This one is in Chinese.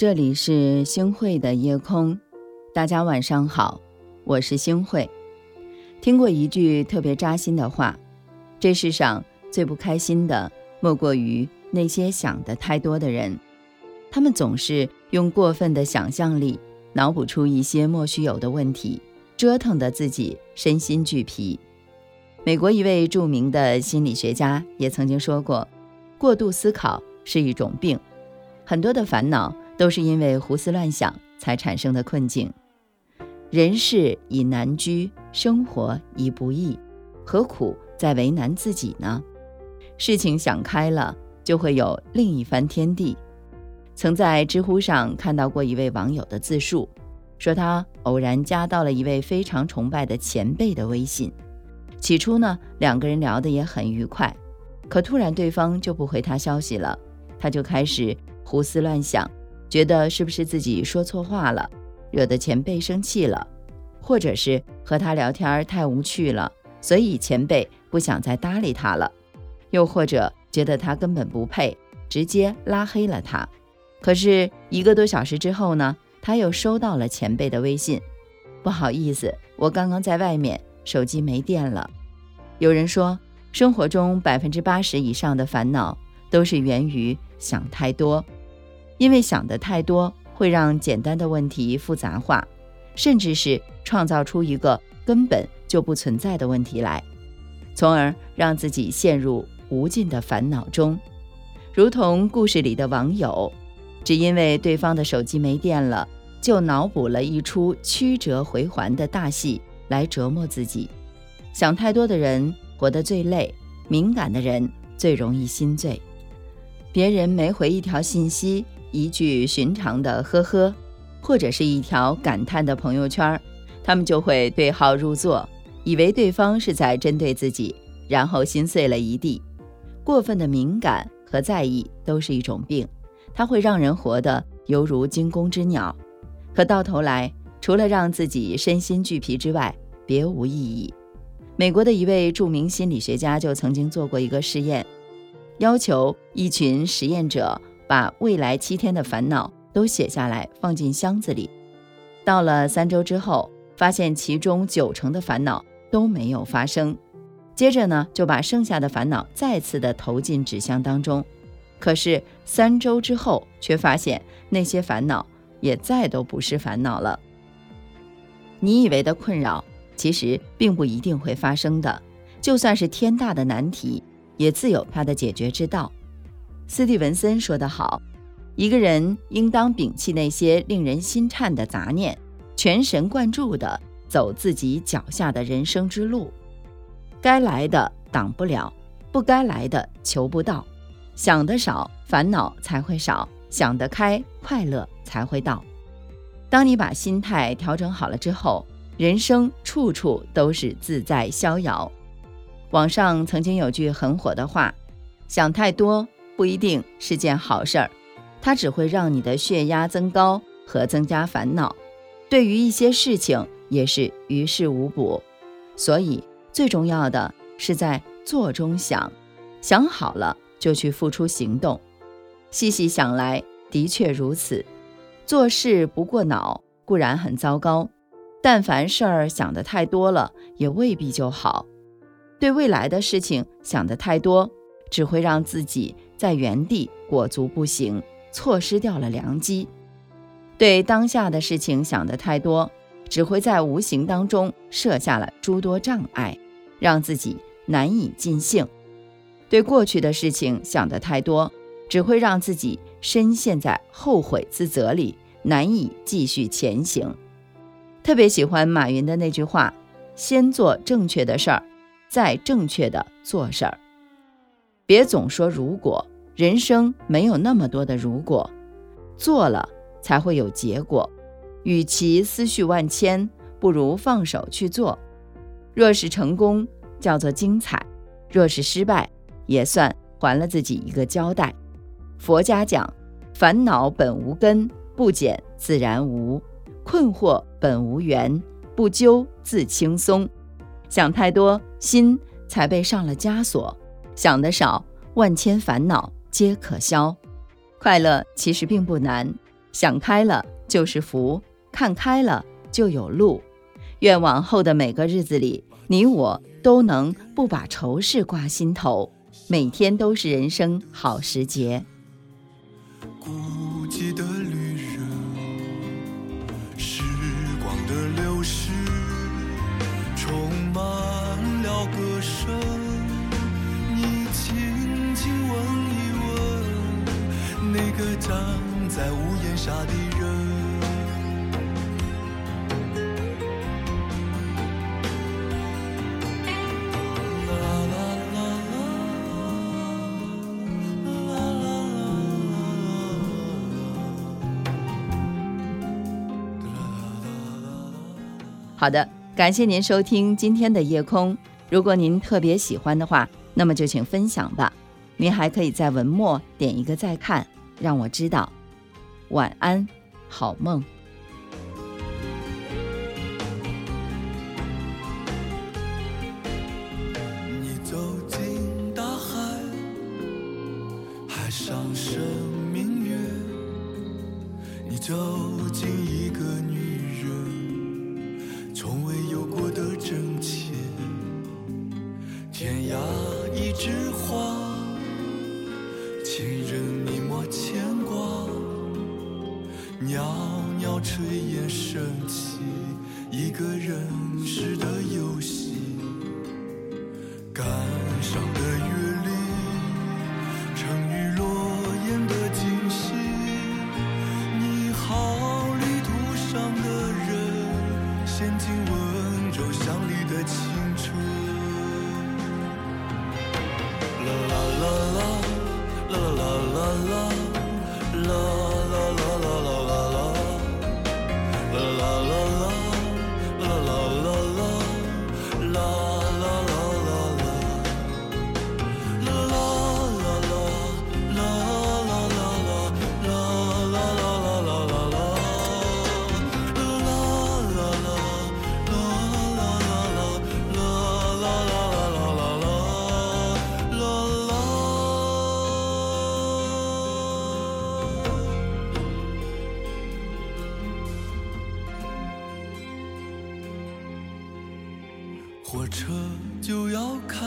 这里是星慧的夜空，大家晚上好，我是星慧。听过一句特别扎心的话：这世上最不开心的，莫过于那些想的太多的人。他们总是用过分的想象力，脑补出一些莫须有的问题，折腾得自己身心俱疲。美国一位著名的心理学家也曾经说过：“过度思考是一种病，很多的烦恼都是因为胡思乱想才产生的困境。人世已难居，生活已不易，何苦再为难自己呢？事情想开了，就会有另一番天地。”曾在知乎上看到过一位网友的自述，说他偶然加到了一位非常崇拜的前辈的微信。起初呢，两个人聊得也很愉快，可突然对方就不回他消息了，他就开始胡思乱想，觉得是不是自己说错话了，惹得前辈生气了，或者是和他聊天太无趣了，所以前辈不想再搭理他了，又或者觉得他根本不配，直接拉黑了他。可是一个多小时之后呢，他又收到了前辈的微信，不好意思，我刚刚在外面。手机没电了。有人说，生活中百分之八十以上的烦恼都是源于想太多，因为想的太多会让简单的问题复杂化，甚至是创造出一个根本就不存在的问题来，从而让自己陷入无尽的烦恼中。如同故事里的网友，只因为对方的手机没电了，就脑补了一出曲折回环的大戏。来折磨自己，想太多的人活得最累，敏感的人最容易心醉。别人没回一条信息，一句寻常的呵呵，或者是一条感叹的朋友圈，他们就会对号入座，以为对方是在针对自己，然后心碎了一地。过分的敏感和在意都是一种病，它会让人活得犹如惊弓之鸟，可到头来。除了让自己身心俱疲之外，别无意义。美国的一位著名心理学家就曾经做过一个试验，要求一群实验者把未来七天的烦恼都写下来，放进箱子里。到了三周之后，发现其中九成的烦恼都没有发生。接着呢，就把剩下的烦恼再次的投进纸箱当中。可是三周之后，却发现那些烦恼也再都不是烦恼了。你以为的困扰，其实并不一定会发生的。就算是天大的难题，也自有它的解决之道。斯蒂文森说得好：“一个人应当摒弃那些令人心颤的杂念，全神贯注地走自己脚下的人生之路。该来的挡不了，不该来的求不到。想得少，烦恼才会少；想得开，快乐才会到。”当你把心态调整好了之后，人生处处都是自在逍遥。网上曾经有句很火的话：“想太多不一定是件好事儿，它只会让你的血压增高和增加烦恼。对于一些事情也是于事无补。所以最重要的是在做中想，想好了就去付出行动。细细想来，的确如此。”做事不过脑固然很糟糕，但凡事儿想得太多了，也未必就好。对未来的事情想得太多，只会让自己在原地裹足不行，错失掉了良机；对当下的事情想得太多，只会在无形当中设下了诸多障碍，让自己难以尽兴；对过去的事情想得太多，只会让自己深陷在后悔自责里。难以继续前行。特别喜欢马云的那句话：“先做正确的事儿，再正确的做事儿。”别总说如果，人生没有那么多的如果，做了才会有结果。与其思绪万千，不如放手去做。若是成功，叫做精彩；若是失败，也算还了自己一个交代。佛家讲：“烦恼本无根。”不减自然无，困惑本无缘，不究自轻松。想太多，心才被上了枷锁；想得少，万千烦恼皆可消。快乐其实并不难，想开了就是福，看开了就有路。愿往后的每个日子里，你我都能不把愁事挂心头，每天都是人生好时节。孤寂的站在屋檐下的人。好的，感谢您收听今天的夜空。如果您特别喜欢的话，那么就请分享吧。您还可以在文末点一个再看，让我知道。晚安，好梦。你走进大海，海上生明月。你走进一炊烟升起，一个人时的游戏。火车就要开。